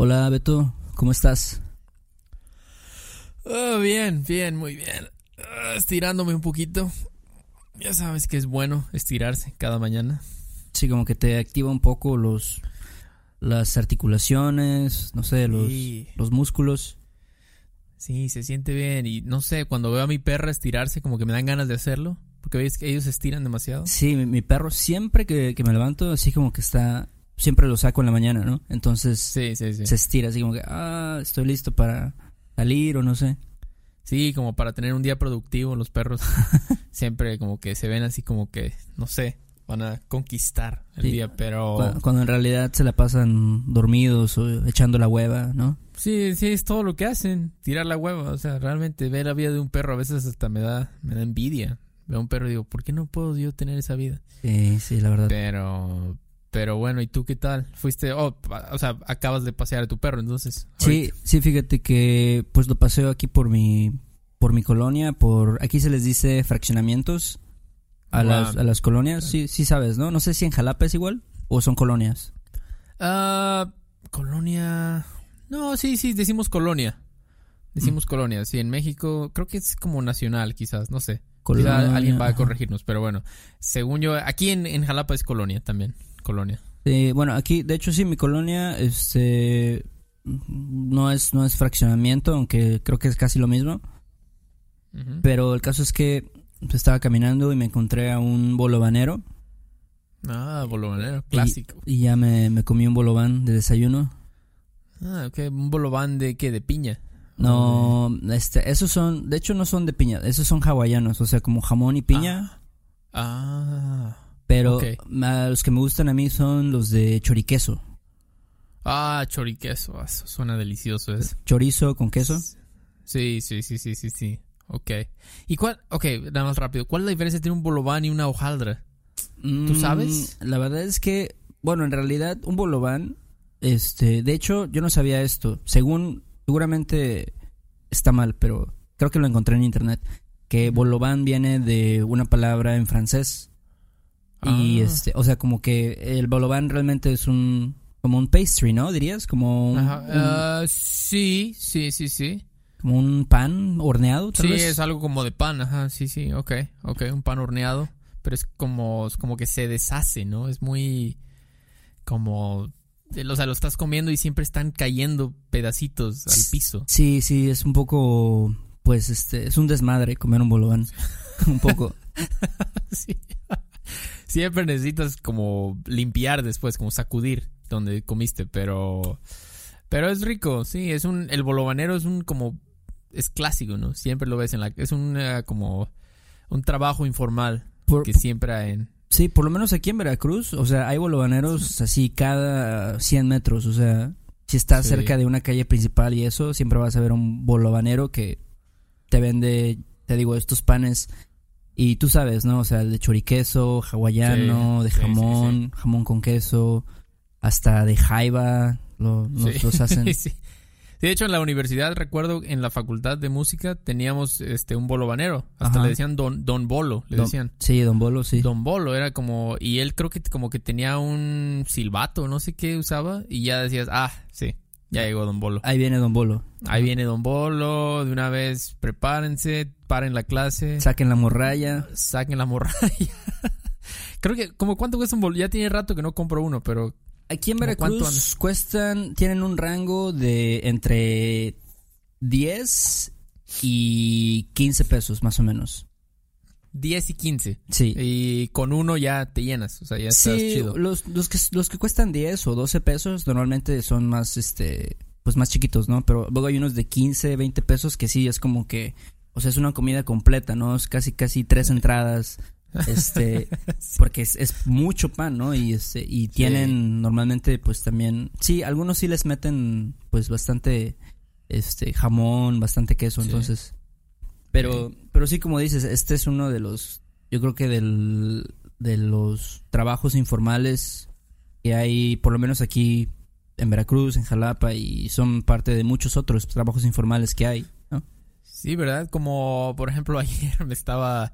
Hola Beto, ¿cómo estás? Oh, bien, bien, muy bien. Ah, estirándome un poquito. Ya sabes que es bueno estirarse cada mañana. Sí, como que te activa un poco los las articulaciones, no sé, los, Sí. los músculos. Sí, se siente bien. Y no sé, cuando veo a mi perra estirarse, como que me dan ganas de hacerlo. Porque ves que ellos se estiran demasiado. Sí, mi, mi perro siempre que, que me levanto, así como que está, siempre lo saco en la mañana, ¿no? Entonces Sí, sí, sí. se estira, así como que, ah, estoy listo para salir o no sé. Sí, como para tener un día productivo, los perros siempre como que se ven así como que, no sé, van a conquistar el Sí. día, pero... Cu- Cuando en realidad se la pasan dormidos o echando la hueva, ¿no? Sí, sí, es todo lo que hacen, tirar la hueva, o sea, realmente ver la vida de un perro a veces hasta me da, me da envidia. Veo a un perro y digo, ¿por qué no puedo yo tener esa vida? Sí, sí, la verdad. Pero, pero bueno, ¿y tú qué tal? Fuiste, oh, o sea, acabas de pasear a tu perro, entonces. Sí, sí, fíjate que pues lo paseo aquí por mi por mi colonia, por aquí se les dice fraccionamientos a Wow. las a las colonias, sí sí sabes, ¿no? No sé si en Jalapa es igual o son colonias. Ah, colonia. No, sí, sí, decimos colonia. Decimos Mm. colonia. Sí, en México creo que es como nacional, quizás, no sé. Colonia, Quizá alguien va a corregirnos, pero bueno. Según yo, aquí en, en Jalapa es colonia también. Colonia. Sí, bueno, aquí de hecho sí mi colonia este no es no es fraccionamiento, aunque creo que es casi lo mismo, pero el caso es que estaba caminando y me encontré a un bolovanero Ah, bolovanero, clásico. y ya me, me comí un bolobán de desayuno. Ah, ok. Un bolobán de qué? De piña. No, este, esos son, de hecho no son de piña, esos son hawaianos, o sea, como jamón y piña, Ah. Pero a los que me gustan a mí son los de choriqueso, Ah, choriqueso. Ah, Eso suena delicioso eso. chorizo con queso. Sí, sí, sí, sí, sí, sí. Ok. ¿Y cuál? Ok, nada más rápido. ¿Cuál es la diferencia entre un bolobán y una hojaldra? ¿Tú sabes? Mm, La verdad es que, bueno, en realidad un bolobán, este, de hecho yo no sabía esto, según, seguramente está mal, pero creo que lo encontré en internet, que bolobán viene de una palabra en francés. Y Ah. este, o sea, como que el bolobán realmente es un como un pastry, ¿no? Dirías, como un, Ajá, un- ah, sí, sí, sí, sí. como un pan horneado, tal Sí, vez. es algo como de pan, ajá, sí, sí, ok, ok, un pan horneado, pero es como, es como que se deshace, ¿no? Es muy como, o sea, lo estás comiendo y siempre están cayendo pedacitos al piso. Sí, sí, es un poco pues este, es un desmadre comer un bolobán. un poco. Sí. Siempre necesitas como limpiar después, como sacudir donde comiste, pero pero es rico, sí, es un el bolobanero es un como es clásico, ¿no? Siempre lo ves en la es un como un trabajo informal Por- que siempre hay en Sí, por lo menos aquí en Veracruz, o sea, hay bolovaneros así cada 100 metros, o sea, si estás Sí. cerca de una calle principal y eso, siempre vas a ver un bolovanero que te vende, te digo, estos panes y tú sabes, ¿no? O sea, de choriqueso, hawaiano, Sí, de sí, sí, jamón, jamón con queso, hasta de jaiba, lo- los, hacen. Sí. De hecho en la universidad recuerdo en la facultad de música teníamos este un bolobanero, hasta Ajá. le decían don don bolo, le Don- decían. Sí, Don Bolo, sí. Don Bolo era como y él creo que como que tenía un silbato, no sé qué usaba y ya decías, "Ah, sí, ya llegó Don Bolo." Ahí viene Don Bolo. Ahí viene Don Bolo, de una vez prepárense, paren la clase, Saquen la morralla. saquen la morralla. Creo que como cuánto cuesta un bolo, ya tiene rato que no compro uno, pero Aquí en ¿Cómo cuánto Veracruz cuestan, tienen un rango de entre 10 y 15 pesos más o menos. 10 y 15 Sí. y con uno ya te llenas, o sea, ya estás Sí, chido. los, los, que, los que cuestan 10 o 12 pesos normalmente son más, este, pues más chiquitos, ¿no? Pero luego hay unos de 15, 20 pesos que sí es como que, o sea, es una comida completa, ¿no? Es casi, casi tres entradas, Este, porque es, es mucho pan, ¿no? Y este, y tienen normalmente, pues también, sí, algunos sí les meten, pues bastante, este, jamón, bastante queso, entonces. Pero, pero sí, como dices, este es uno de los, yo creo que del, de los trabajos informales que hay, por lo menos aquí en Veracruz, en Jalapa, y son parte de muchos otros trabajos informales que hay, ¿no? Sí, ¿verdad? Como por ejemplo ayer me estaba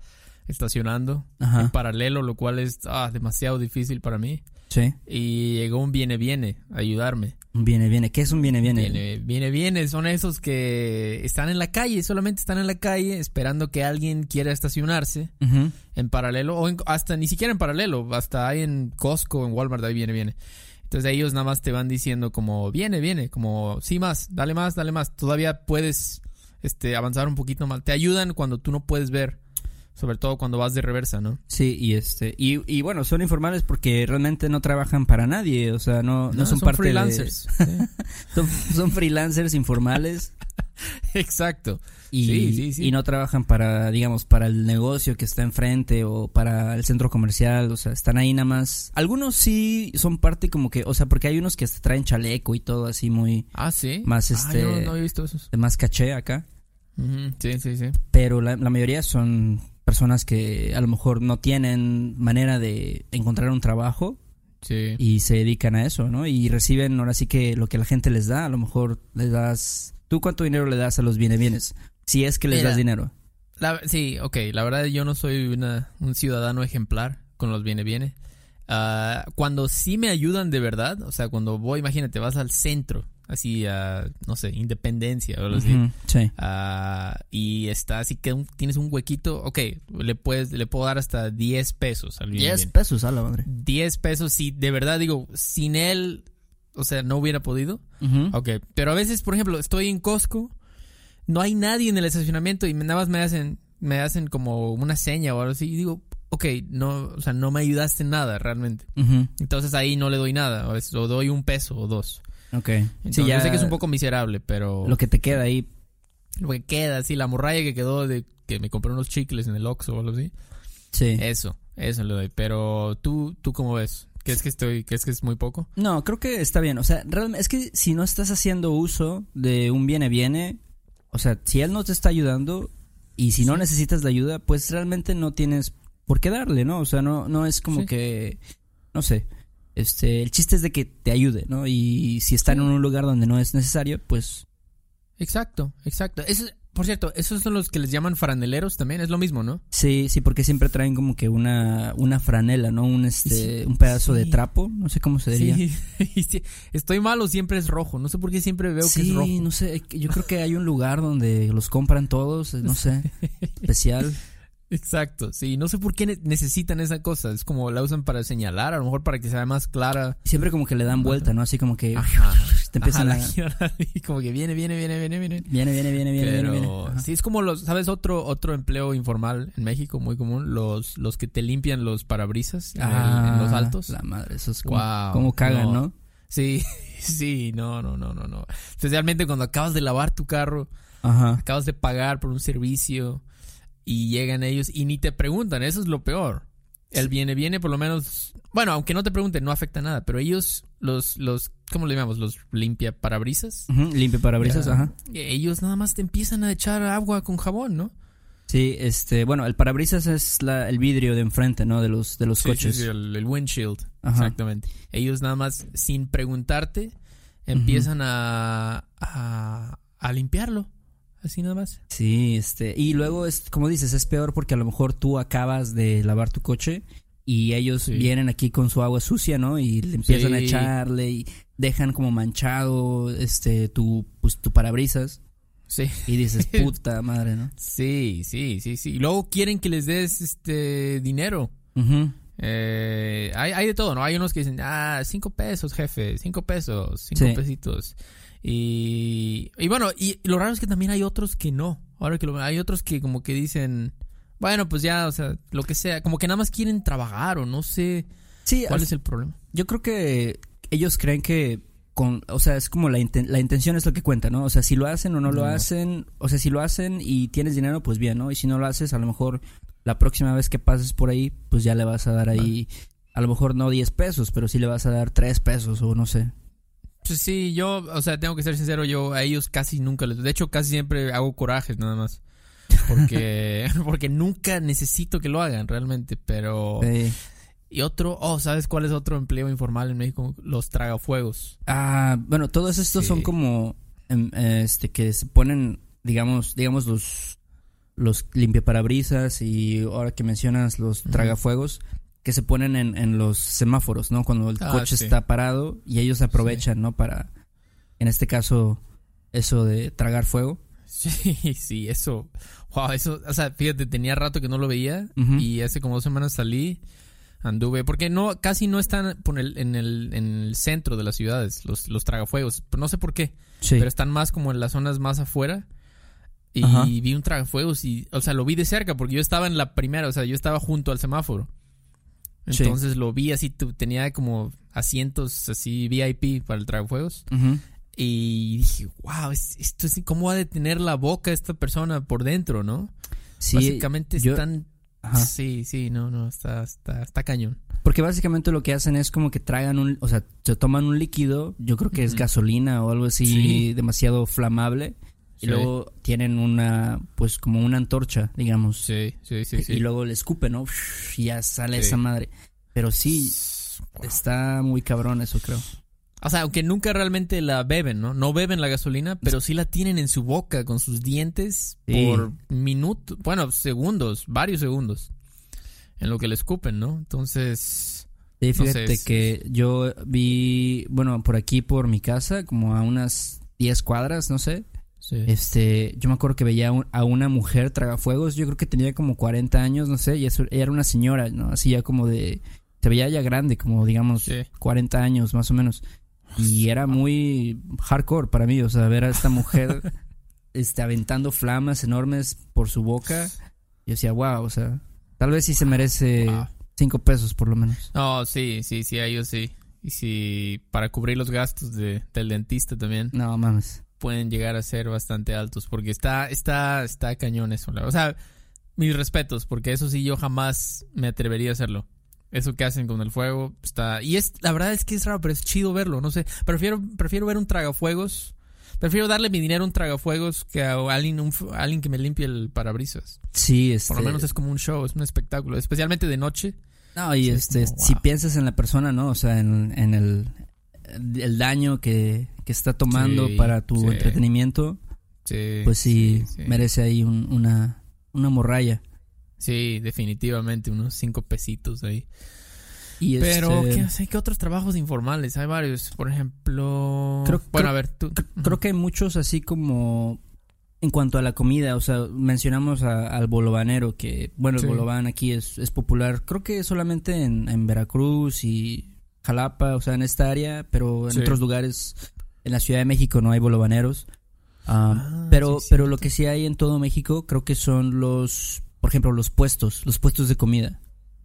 estacionando Ajá. en paralelo, lo cual es ah, demasiado difícil para mí. Sí. Y llegó un viene viene a ayudarme. Un viene, viene. ¿Qué es un viene, viene? Viene, viene, viene. Son esos que están en la calle, solamente están en la calle esperando que alguien quiera estacionarse en paralelo o en- hasta ni siquiera en paralelo, hasta hay en Costco, en Walmart, ahí viene, viene. Entonces ellos nada más te van diciendo como viene, viene, como sí más, dale más, dale más. Todavía puedes este avanzar un poquito más. Te ayudan cuando tú no puedes ver, sobre todo cuando vas de reversa, ¿no? Sí, y este y, y bueno, son informales porque realmente no trabajan para nadie, o sea, no, no, son, parte freelancers. de son, son freelancers informales Exacto. y, Sí, sí, sí. y no trabajan para, digamos, para el negocio que está enfrente o para el centro comercial, o sea, están ahí nada más. Algunos sí son parte como que, o sea, porque hay unos que hasta traen chaleco y todo así muy Ah, sí. Más, Ah, este- yo no había visto esos. de más caché acá, Sí, sí, sí. pero la, la mayoría son personas que a lo mejor no tienen manera de encontrar un trabajo Sí. y se dedican a eso, ¿no? Y reciben ahora sí que lo que la gente les da, a lo mejor les das... ¿Tú cuánto dinero le das a los bienes bienes? Si es que les Mira. das dinero. La- sí, ok. La verdad yo no soy una- un ciudadano ejemplar con los viene viene. Ah, cuando sí me ayudan de verdad, o sea, cuando voy, imagínate, vas al centro, así a, no sé, Independencia o algo así. Ujú, Sí. ah, y está así que un- tienes un huequito, ok, le puedes, le puedo dar hasta 10 pesos al viene 10 viene. pesos a la madre. 10 pesos, si de verdad digo, sin él, o sea, no hubiera podido. Ujú. Ok, pero a veces, por ejemplo, estoy en Costco, no hay nadie en el estacionamiento y me- nada más me hacen, me hacen como una seña o algo así y digo, ok, no, o sea, no me ayudaste en nada realmente. Entonces ahí no le doy nada, o, es- o doy un peso o dos. Ok. Entonces, sí, ya yo sé que es un poco miserable, pero Lo que te queda ahí. lo que queda, sí, la morralla que quedó de que me compré unos chicles en el Oxxo o algo así, Sí. eso, eso le doy. Pero tú, tú cómo ves? ¿Crees que estoy, crees que es muy poco? No, creo que está bien. O sea, realmente es que si no estás haciendo uso de un viene viene, o sea, si él no te está ayudando y si no necesitas la ayuda, pues realmente no tienes por qué darle, ¿no? O sea, no no es como Sí. que no sé. Este, el chiste es de que te ayude, ¿no? Y si están en un lugar donde no es necesario, pues Exacto, exacto. Eso, por cierto, esos son los que les llaman faraneleros también, es lo mismo, ¿no? sí, sí, porque siempre traen como que una una franela, ¿no? Un este Sí, un pedazo de sí. trapo, no sé cómo se diría. Sí, sí, estoy malo, siempre es rojo. No sé por qué siempre veo que Sí, es rojo. no sé, yo creo que hay un lugar donde los compran todos, no sé, especial. Exacto, sí, no sé por qué ne- necesitan esa cosa. Es como la usan para señalar, a lo mejor para que sea más clara. Siempre como que le dan vuelta, ¿no? Así como que Ajá. te empiezan Ajá, a... y como que viene, viene, viene, viene, viene. Viene, viene, viene, viene, Pero viene, viene. Sí, es como los, ¿sabes? Otro otro empleo informal en México muy común, los los que te limpian los parabrisas en, el- en los Ah, altos. La madre, eso es como, Wow, como cagan, no. ¿no? Sí, sí, no, no, no, no, no. Especialmente cuando acabas de lavar tu carro, Ajá. acabas de pagar por un servicio y llegan ellos y ni te preguntan, eso es lo peor. El viene, viene por lo menos, bueno, aunque no te pregunten, no afecta nada, pero ellos, los, los, ¿cómo le llamamos? Los limpia parabrisas. Limpia parabrisas, ajá. Ellos nada más te empiezan a echar agua con jabón, ¿no? Sí, este, bueno, el parabrisas es la, el vidrio de enfrente, ¿no? De los, de los Sí, coches. sí, sí, el, el windshield. Ajá. Exactamente. Ellos nada más, sin preguntarte, empiezan a, a, a limpiarlo. Así nada más. Sí, este, y luego es, como dices, es peor porque a lo mejor tú acabas de lavar tu coche y ellos Sí. vienen aquí con su agua sucia, ¿no? Y le empiezan a echarle y dejan como manchado, este, tu, pues, tu parabrisas Sí. y dices, puta madre, ¿no? Sí, sí, sí, sí. Y luego quieren que les des este dinero. Ujú. Eh, hay, hay de todo, ¿no? Hay unos que dicen, ah, cinco pesos, jefe, cinco pesos, cinco Sí. pesitos. Y, y bueno, y lo raro es que también hay otros que no. Ahora que lo hay otros que como que dicen, bueno, pues ya, o sea, lo que sea, como que nada más quieren trabajar o no sé Sí, cuál es el problema. yo creo que ellos creen que con, o sea, es como la, inten- la intención es lo que cuenta, ¿no? O sea, si lo hacen o no lo No. hacen, o sea, si lo hacen y tienes dinero, pues bien, ¿no? Y si no lo haces, a lo mejor la próxima vez que pases por ahí, pues ya le vas a dar ahí, a lo mejor no 10 pesos, pero sí le vas a dar 3 pesos o no sé. Pues sí, yo, o sea, tengo que ser sincero, yo a ellos casi nunca les... De hecho, casi siempre hago corajes nada más. Porque, porque nunca necesito que lo hagan realmente, pero... Sí. Y otro, oh, ¿sabes cuál es otro empleo informal en México? Los tragafuegos. Ah, bueno, todos estos Sí. son como, em, este, que se ponen, digamos, digamos los, los limpiaparabrisas y ahora que mencionas los tragafuegos, que se ponen en, en los semáforos, ¿no? Cuando el Ah, coche sí. está parado y ellos aprovechan, ¿no? Para, en este caso, eso de tragar fuego. Sí, sí, eso. Wow, eso, o sea, fíjate, tenía rato que no lo veía y hace como dos semanas salí, anduve, porque no, casi no están por el- en, el, en el centro de las ciudades, los, los tragafuegos, pero no sé por qué, Sí. pero están más como en las zonas más afuera. Y Ajá. vi un tragafuegos y, o sea, lo vi de cerca porque yo estaba en la primera, o sea, yo estaba junto al semáforo. Sí. Entonces lo vi así, tenía como asientos así VIP para el tragafuegos. Ujú. Y dije, wow, es- esto es cómo va a detener la boca esta persona por dentro, ¿no? Sí, Básicamente yo- están. Ajá. Sí, sí, no, no, está, está, está cañón. Porque básicamente lo que hacen es como que tragan un, o sea, se toman un líquido, yo creo que es gasolina o algo así Sí. demasiado flamable y Sí. luego tienen una, pues como una antorcha, digamos, Sí, sí, sí, sí. y luego le escupen, ¿no? Y ya sale Sí. esa madre. Pero sí, Wow. está muy cabrón eso, creo. O sea, aunque nunca realmente la beben, ¿no? No beben la gasolina, pero sí la tienen en su boca con sus dientes por minutos, bueno, segundos, varios segundos. En lo que le escupen, ¿no? Entonces. Sí, No sé, fíjate es- que yo vi, bueno, por aquí por mi casa, como a unas 10 cuadras, no sé, Sí. Este, yo me acuerdo que veía un- a una mujer tragafuegos, yo creo que tenía como 40 años, no sé, y eso, ella era una señora, ¿no? Así ya como de, se veía ya grande, como digamos Sí. 40 años más o menos. Y era muy hardcore para mí, o sea, ver a esta mujer este, aventando flamas enormes por su boca. Yo decía, wow, o sea, tal vez sí se merece Wow. 5 pesos por lo menos. No, sí, sí, sí, a ellos sí. Y si para cubrir los gastos de, del dentista también No, mames. Pueden llegar a ser bastante altos porque está está está cañón eso. O sea, mis respetos porque eso sí yo jamás me atrevería a hacerlo. Eso que hacen con el fuego está y es la verdad es que es raro, pero es chido verlo, no sé. Prefiero prefiero ver un tragafuegos. Prefiero darle mi dinero a un tragafuegos que a alguien un a alguien que me limpie el parabrisas. Sí, este. Por lo menos es como un show, es un espectáculo, especialmente de noche. No, y Sí, es este, si piensas en la persona, ¿no? O sea, en, en el, el daño que, que está tomando Sí, para tu sí. entretenimiento, Sí, pues sí, merece ahí un- una, una morralla. Sí, definitivamente, unos cinco pesitos ahí. Y Pero, este, ¿qué, sé, ¿qué otros trabajos informales? Hay varios. Por ejemplo. Creo- bueno, creo- a ver, tú. creo que hay muchos así como en cuanto a la comida, o sea, mencionamos a- al bolovanero, que bueno, el bolobán aquí es, es popular, creo que solamente en, en Veracruz y Jalapa, o sea, en esta área, pero en Sí. otros lugares, en la Ciudad de México no hay bolovaneros. Ah, Ah, pero, sí, pero lo que sí hay en todo México, creo que son los, por ejemplo, los puestos, los puestos de comida.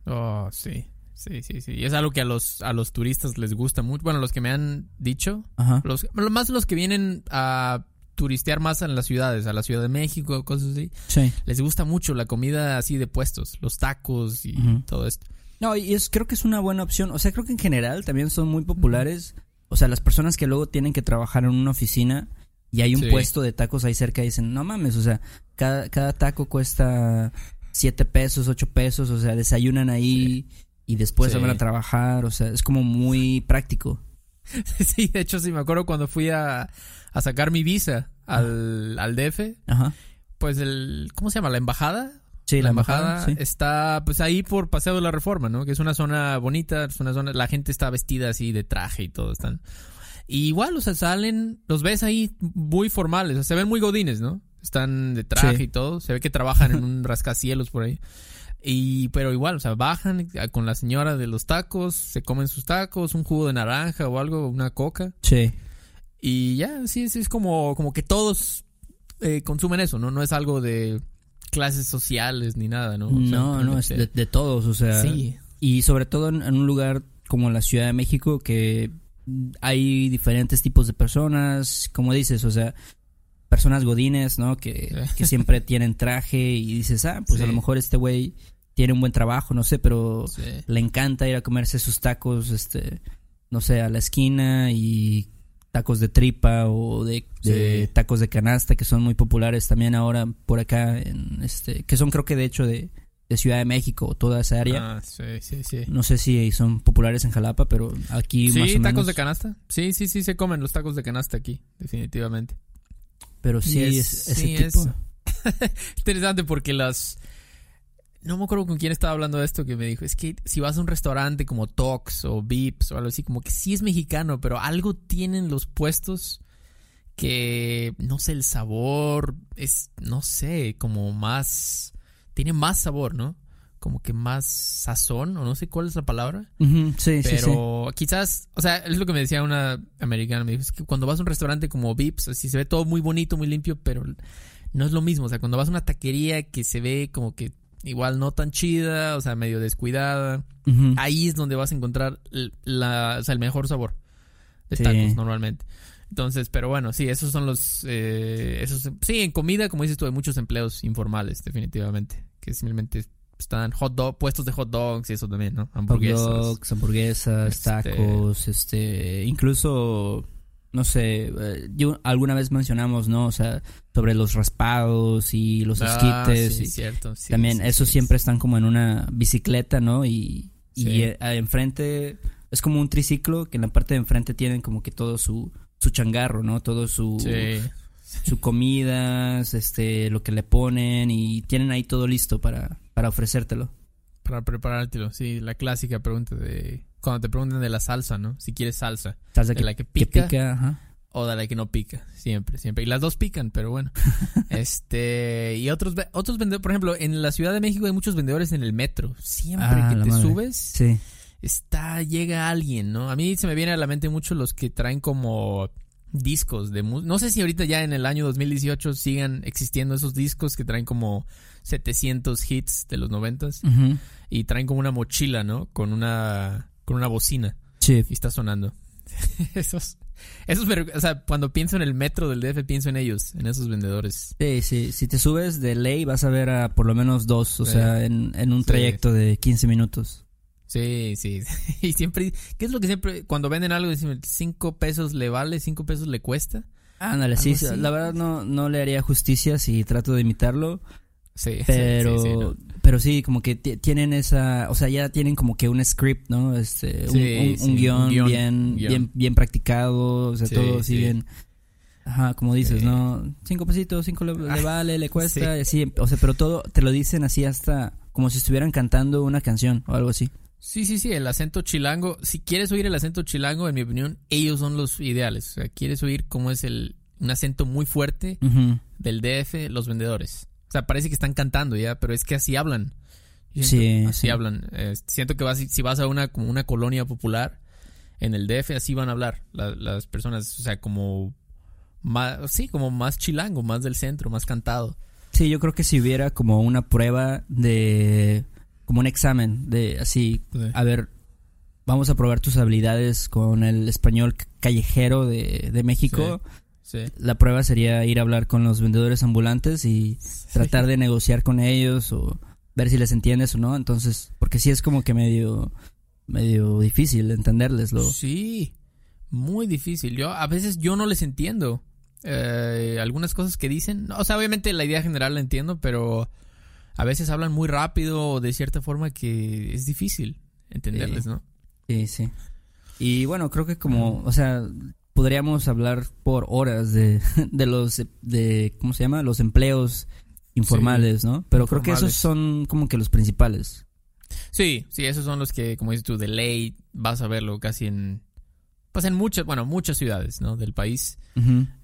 Oh, sí. Sí, sí, sí. Y es algo que a los, a los turistas les gusta mucho. Bueno, los que me han dicho. Ajá. Los, más los que vienen a turistear más en las ciudades, a la Ciudad de México, cosas así. Sí. Les gusta mucho la comida así de puestos, los tacos y todo esto. No, y es, creo que es una buena opción. O sea, creo que en general también son muy populares. O sea, las personas que luego tienen que trabajar en una oficina y hay un Sí. puesto de tacos ahí cerca y dicen, no mames, o sea, cada, cada taco cuesta siete pesos, ocho pesos, o sea, desayunan ahí y después Sí. van a trabajar, o sea, es como muy práctico. Sí, de hecho, sí me acuerdo cuando fui a, a sacar mi visa al, al DF. Ajá. Pues el. ¿Cómo se llama? ¿La embajada? Sí, la embajada sí. está pues ahí por Paseo de la Reforma, ¿no? Que es una zona bonita, es una zona, la gente está vestida así de traje y todo, están. Y igual, o sea, salen, los ves ahí muy formales, o sea, se ven muy godines, ¿no? Están de traje Sí. y todo, se ve que trabajan en un rascacielos por ahí. Y, pero igual, o sea, bajan con la señora de los tacos, se comen sus tacos, un jugo de naranja o algo, una coca. Sí. Y ya, sí, sí, es como, como que todos eh, consumen eso, ¿no? No es algo de clases sociales ni nada, ¿no? O sea, No, no, es de todos, o sea. Sí, Y sobre todo en, en un lugar como la Ciudad de México, que hay diferentes tipos de personas, como dices, o sea, personas godines, ¿no? Que, que siempre tienen traje y dices, ah, pues a lo mejor este güey tiene un buen trabajo, no sé, pero le encanta ir a comerse sus tacos, este, no sé, a la esquina y tacos de tripa o de, tacos de canasta que son muy populares también ahora por acá en este que son creo que de hecho de, Ciudad de México o toda esa área. Ah, sí, sí, sí. No sé si son populares en Jalapa, pero aquí más o menos. tacos de canasta. Sí, sí, sí se comen los tacos de canasta aquí, definitivamente. Pero sí, es, ese tipo. Interesante porque las no me acuerdo con quién estaba hablando de esto que me dijo, es que si vas a un restaurante como Tox o Vips o algo así, como que sí es mexicano, pero algo tienen los puestos que, no sé, el sabor es, no sé, como más, tiene más sabor, ¿no? Como que más sazón, o no sé cuál es la palabra. sí, pero quizás, o sea, es lo que me decía una americana, me dijo, es que cuando vas a un restaurante como Vips, así se ve todo muy bonito, muy limpio, pero no es lo mismo, o sea, cuando vas a una taquería que se ve como que igual no tan chida, o sea, medio descuidada. Ahí es donde vas a encontrar la, o sea, el mejor sabor de tacos normalmente. Entonces, pero bueno, sí, esos son los... Eh, esos, sí, en comida, como dices tú, hay muchos empleos informales, definitivamente. Que simplemente están hot dog, puestos de hot dogs y eso también, ¿no? Hamburguesas. Hot dogs, hamburguesas, este tacos, este... Incluso no sé, eh, yo alguna vez mencionamos, ¿no? O sea, sobre los raspados y los ah, esquites. Sí, cierto. Sí, también, esos siempre están como en una bicicleta, ¿no? Y, y eh, enfrente es como un triciclo que en la parte de enfrente tienen como que todo su, su changarro, ¿no? Todo su, su comida, este, lo que le ponen y tienen ahí todo listo para, para ofrecértelo. Para preparártelo, sí, la clásica pregunta de cuando te preguntan de la salsa, ¿no? Si quieres salsa. Salsa de la que pica, o de la que no pica, siempre, siempre. Y las dos pican, pero bueno. este, y otros otros vendedores, por ejemplo, en la Ciudad de México hay muchos vendedores en el metro. Siempre ah, que te subes, sí. está llega alguien, ¿no? A mí se me viene a la mente mucho los que traen como discos de música. No sé si ahorita ya en el año 2018 sigan existiendo esos discos que traen como 700 hits de los 90 y traen como una mochila, ¿no? Con una con una bocina. Sí. Y está sonando. esos, esos, o sea, cuando pienso en el metro del DF, pienso en ellos, en esos vendedores. Sí, sí. Si te subes de ley, vas a ver a por lo menos dos, o sea, en, en un trayecto de 15 minutos. Sí, sí. Y siempre, ¿qué es lo que siempre, cuando venden algo, dicen, cinco pesos le vale, cinco pesos le cuesta? Ándale, sí, la verdad no, no le haría justicia si trato de imitarlo. Sí, pero, sí, pero sí, como que tienen esa, o sea, ya tienen como que un script, ¿no? Este, un, guion, bien, bien, bien practicado, o sea, todo así bien. Ajá, como dices, ¿no? Cinco pesitos, cinco le, ah, vale, le cuesta, y así, o sea, pero todo te lo dicen así hasta como si estuvieran cantando una canción o algo así. Sí, sí, sí, el acento chilango. Si quieres oír el acento chilango, en mi opinión, ellos son los ideales. O sea, quieres oír cómo es el un acento muy fuerte del DF, los vendedores. O sea, parece que están cantando ya, pero es que así hablan. Sí, así hablan. Eh, siento que vas, si vas a una como una colonia popular en el DF, así van a hablar las personas. O sea, como más, sí, como más chilango, más del centro, más cantado. Sí, yo creo que si hubiera como una prueba de, como un examen de así, a ver, vamos a probar tus habilidades con el español callejero de, de México. La prueba sería ir a hablar con los vendedores ambulantes y tratar de negociar con ellos o ver si les entiendes o no. Entonces, porque sí es como que medio, medio difícil entenderles. Sí, muy difícil. Yo a veces yo no les entiendo eh, algunas cosas que dicen. O sea, obviamente la idea general la entiendo, pero a veces hablan muy rápido o de cierta forma que es difícil entenderles, ¿no? Sí, sí. Y bueno, creo que como, o sea, podríamos hablar por horas de, de los, de, ¿cómo se llama? Los empleos informales, ¿no? Pero creo que esos son como que los principales. Sí, sí, esos son los que, como dices tú, de ley vas a verlo casi en, pues en muchas, bueno, muchas ciudades, ¿no? Del país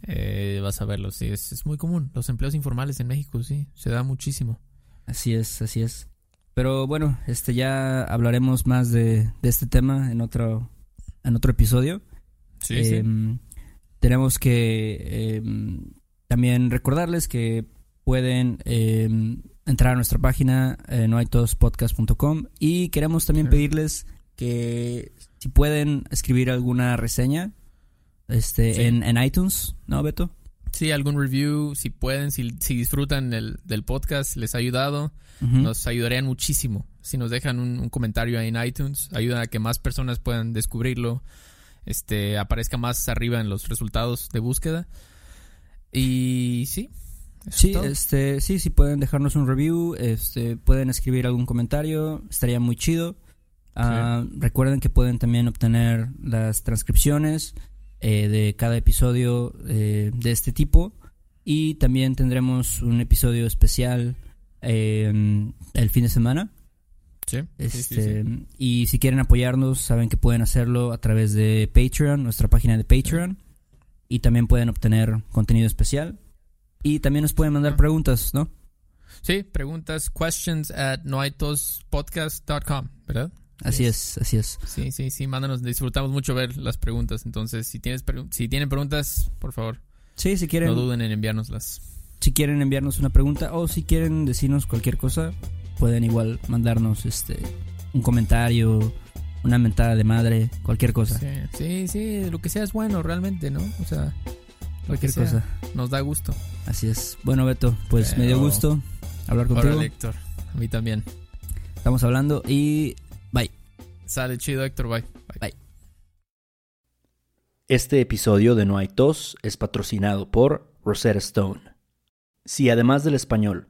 eh, vas a verlo, sí, es, es muy común. Los empleos informales en México, sí, se da muchísimo. Así es, así es. Pero bueno, este ya hablaremos más de, de este tema en otro, en otro episodio. Em, tenemos que em, también recordarles que pueden em, entrar a nuestra página eh, noaitospodcast.com y queremos también pedirles que si pueden escribir alguna reseña este en, en, iTunes, ¿no, Beto? Sí, algún review, si pueden, si, si disfrutan el, del podcast, les ha ayudado, nos ayudarían muchísimo. Si nos dejan un, un comentario ahí en iTunes, ayuda a que más personas puedan descubrirlo, este, aparezca más arriba en los resultados de búsqueda. Y sí. Sí, todo. este, sí, sí pueden dejarnos un review, este, pueden escribir algún comentario, estaría muy chido. Ah, Recuerden que pueden también obtener las transcripciones eh, de cada episodio eh, de este tipo y también tendremos un episodio especial eh, el fin de semana. Sí, Este, sí. Y si quieren apoyarnos, saben que pueden hacerlo a través de Patreon, nuestra página de Patreon. Y también pueden obtener contenido especial. Y también nos pueden mandar preguntas, ¿no? Sí, preguntas, questions at noaitospodcast.com, ¿verdad? Así Yes. es, así es. Sí, sí, sí, mándanos, disfrutamos mucho ver las preguntas. Entonces, si tienes si tienen preguntas, por favor, Sí, si quieren, no duden en enviárnoslas. si quieren enviarnos una pregunta o si quieren decirnos cualquier cosa, pueden igual mandarnos este un comentario, una mentada de madre, cualquier cosa. Sí, sí, sí, lo que sea es bueno realmente, ¿no? O sea, Cualquier sea, cosa. nos da gusto. Así es. Bueno, Beto, pues me dio gusto hablar contigo. Órale, Héctor, a mí también. Estamos hablando y bye. Sale chido, Héctor, bye. Bye. Este episodio de No hay tos es patrocinado por Rosetta Stone. Si además del español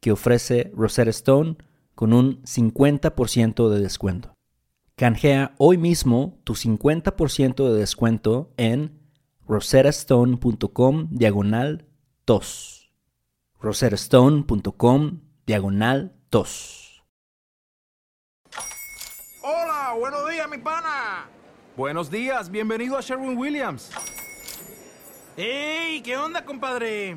que ofrece Rosetta Stone con un 50% de descuento. Canjea hoy mismo tu 50% de descuento en rosettastone.com diagonal tos. rosettastone.com diagonal tos. Hola, buenos días, mi pana. Buenos días, bienvenido a Sherwin Williams. ¡Ey! ¿Qué onda, compadre?